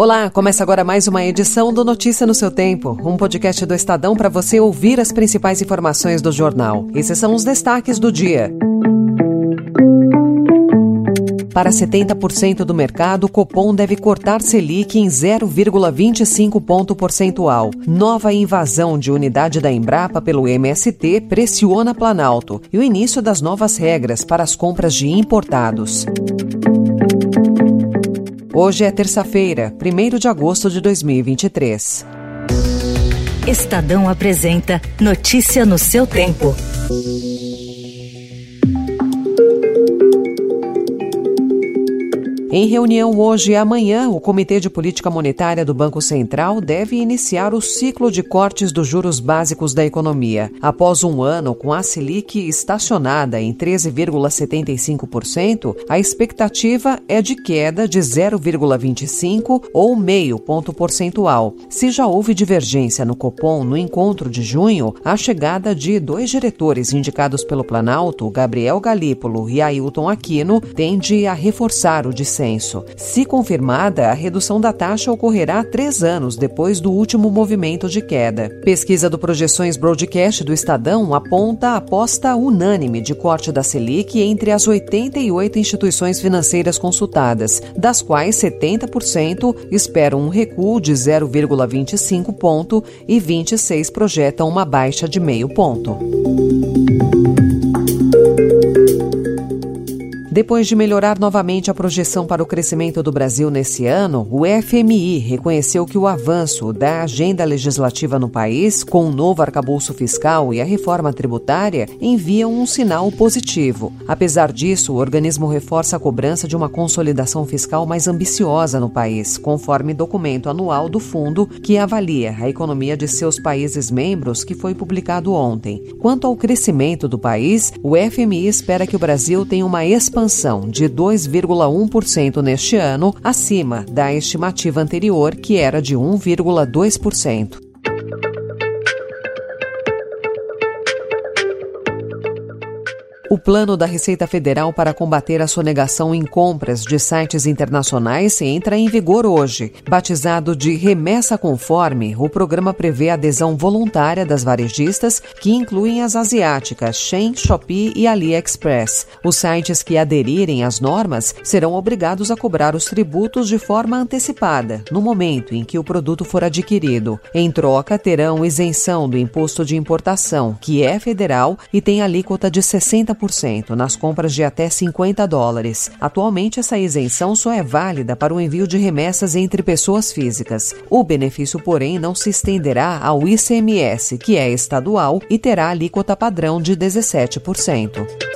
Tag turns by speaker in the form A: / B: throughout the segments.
A: Olá, começa agora mais uma edição do Notícia no seu Tempo, um podcast do Estadão para você ouvir as principais informações do jornal. Esses são os destaques do dia. Para 70% do mercado, o Copom deve cortar Selic em 0,25 ponto percentual. Nova invasão de unidade da Embrapa pelo MST pressiona Planalto e o início das novas regras para as compras de importados. Hoje é terça-feira, 1 de agosto de 2023.
B: Estadão apresenta Notícia no seu tempo.
A: Em reunião hoje e amanhã, o Comitê de Política Monetária do Banco Central deve iniciar o ciclo de cortes dos juros básicos da economia. Após um ano com a Selic estacionada em 13,75%, a expectativa é de queda de 0,25 ou meio ponto percentual. Se já houve divergência no Copom no encontro de junho, a chegada de dois diretores indicados pelo Planalto, Gabriel Galípolo e Ailton Aquino, tende a reforçar o discernimento consenso. Se confirmada, a redução da taxa ocorrerá três anos depois do último movimento de queda. Pesquisa do Projeções Broadcast do Estadão aponta a aposta unânime de corte da Selic entre as 88 instituições financeiras consultadas, das quais 70% esperam um recuo de 0,25 ponto e 26 projetam uma baixa de meio ponto. Depois de melhorar novamente a projeção para o crescimento do Brasil nesse ano, o FMI reconheceu que o avanço da agenda legislativa no país, com o novo arcabouço fiscal e a reforma tributária, enviam um sinal positivo. Apesar disso, o organismo reforça a cobrança de uma consolidação fiscal mais ambiciosa no país, conforme documento anual do fundo que avalia a economia de seus países membros, que foi publicado ontem. Quanto ao crescimento do país, o FMI espera que o Brasil tenha uma expansão expansão de 2,1% neste ano, acima da estimativa anterior, que era de 1,2%. O plano da Receita Federal para combater a sonegação em compras de sites internacionais entra em vigor hoje. Batizado de Remessa Conforme, o programa prevê a adesão voluntária das varejistas, que incluem as asiáticas Shein, Shopee e AliExpress. Os sites que aderirem às normas serão obrigados a cobrar os tributos de forma antecipada, no momento em que o produto for adquirido. Em troca, terão isenção do imposto de importação, que é federal e tem alíquota de 60% nas compras de até 50 dólares. Atualmente, essa isenção só é válida para o envio de remessas entre pessoas físicas. O benefício, porém, não se estenderá ao ICMS, que é estadual e terá alíquota padrão de 17%.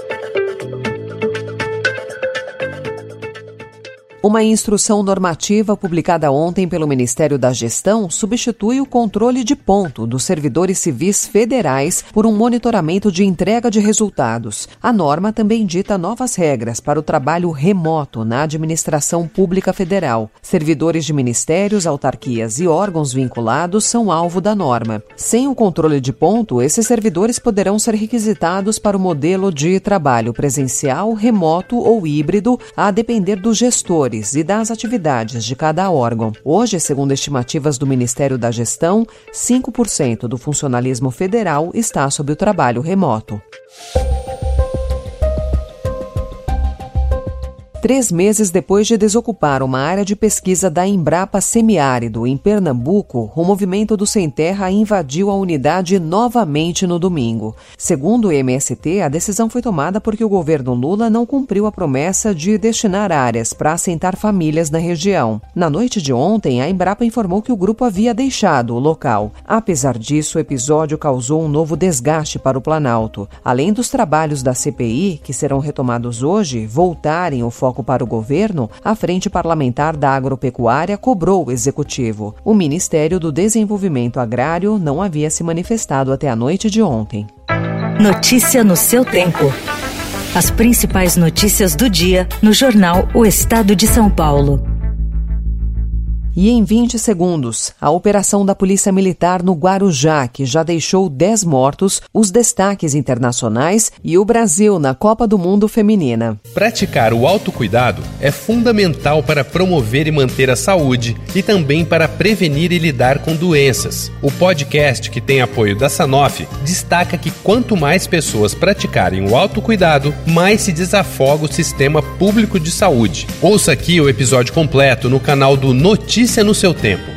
A: Uma instrução normativa publicada ontem pelo Ministério da Gestão substitui o controle de ponto dos servidores civis federais por um monitoramento de entrega de resultados. A norma também dita novas regras para o trabalho remoto na administração pública federal. Servidores de ministérios, autarquias e órgãos vinculados são alvo da norma. Sem o controle de ponto, esses servidores poderão ser requisitados para o modelo de trabalho presencial, remoto ou híbrido, a depender do gestor e das atividades de cada órgão. Hoje, segundo estimativas do Ministério da Gestão, 5% do funcionalismo federal está sob o trabalho remoto. Três meses depois de desocupar uma área de pesquisa da Embrapa Semiárido, em Pernambuco, o movimento do Sem Terra invadiu a unidade novamente no domingo. Segundo o MST, a decisão foi tomada porque o governo Lula não cumpriu a promessa de destinar áreas para assentar famílias na região. Na noite de ontem, a Embrapa informou que o grupo havia deixado o local. Apesar disso, o episódio causou um novo desgaste para o Planalto. Além dos trabalhos da CPI, que serão retomados hoje, voltarem o foco para o governo, a Frente Parlamentar da Agropecuária cobrou o executivo. O Ministério do Desenvolvimento Agrário não havia se manifestado até a noite de ontem.
B: Notícia no seu tempo. As principais notícias do dia no jornal O Estado de São Paulo.
A: E em 20 segundos, a operação da Polícia Militar no Guarujá, que já deixou 10 mortos, os destaques internacionais e o Brasil na Copa do Mundo Feminina.
C: Praticar o autocuidado é fundamental para promover e manter a saúde e também para prevenir e lidar com doenças. O podcast, que tem apoio da Sanofi, destaca que quanto mais pessoas praticarem o autocuidado, mais se desafoga o sistema público de saúde. Ouça aqui o episódio completo no canal do Notícias Notícia no seu tempo.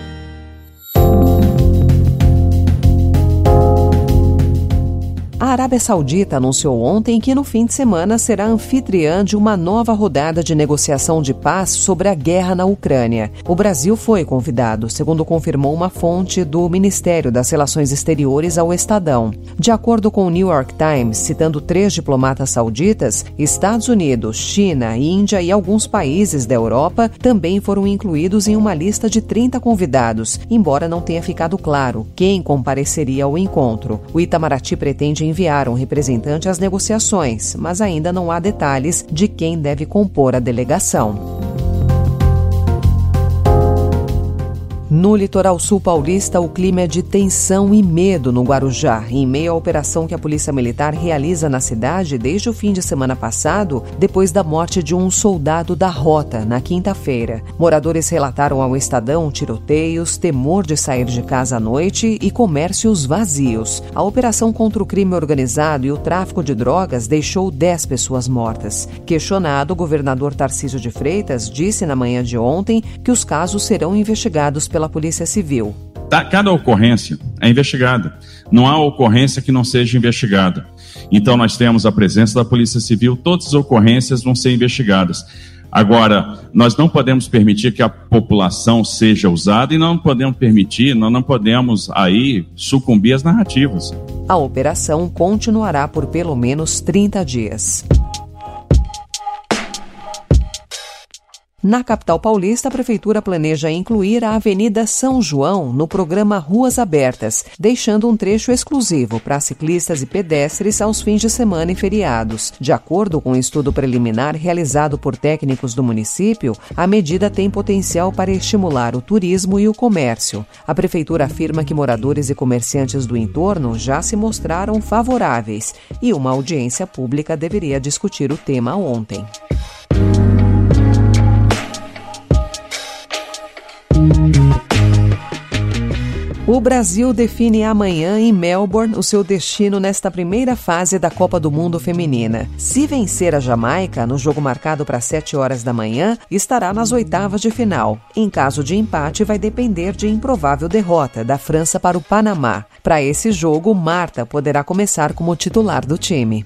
A: Arábia Saudita anunciou ontem que no fim de semana será anfitriã de uma nova rodada de negociação de paz sobre a guerra na Ucrânia. O Brasil foi convidado, segundo confirmou uma fonte do Ministério das Relações Exteriores ao Estadão. De acordo com o New York Times, citando três diplomatas sauditas, Estados Unidos, China, Índia e alguns países da Europa também foram incluídos em uma lista de 30 convidados, embora não tenha ficado claro quem compareceria ao encontro. O Itamaraty pretende enviar um representante às negociações, mas ainda não há detalhes de quem deve compor a delegação. No litoral sul paulista, o clima é de tensão e medo no Guarujá, em meio à operação que a Polícia Militar realiza na cidade desde o fim de semana passado, depois da morte de um soldado da rota, na quinta-feira. Moradores relataram ao Estadão tiroteios, temor de sair de casa à noite e comércios vazios. A operação contra o crime organizado e o tráfico de drogas deixou 10 pessoas mortas. Questionado, o governador Tarcísio de Freitas disse na manhã de ontem que os casos serão investigados pela Polícia Civil.
D: Tá, cada ocorrência é investigada. Não há ocorrência que não seja investigada. Então, nós temos a presença da Polícia Civil, todas as ocorrências vão ser investigadas. Agora, nós não podemos permitir que a população seja usada e não podemos permitir, nós não podemos aí sucumbir às narrativas.
A: A operação continuará por pelo menos 30 dias. Na capital paulista, a Prefeitura planeja incluir a Avenida São João no programa Ruas Abertas, deixando um trecho exclusivo para ciclistas e pedestres aos fins de semana e feriados. De acordo com um estudo preliminar realizado por técnicos do município, a medida tem potencial para estimular o turismo e o comércio. A Prefeitura afirma que moradores e comerciantes do entorno já se mostraram favoráveis e uma audiência pública deveria discutir o tema ontem. O Brasil define amanhã em Melbourne o seu destino nesta primeira fase da Copa do Mundo Feminina. Se vencer a Jamaica no jogo marcado para 7 horas da manhã, estará nas oitavas de final. Em caso de empate, vai depender de improvável derrota da França para o Panamá. Para esse jogo, Marta poderá começar como titular do time.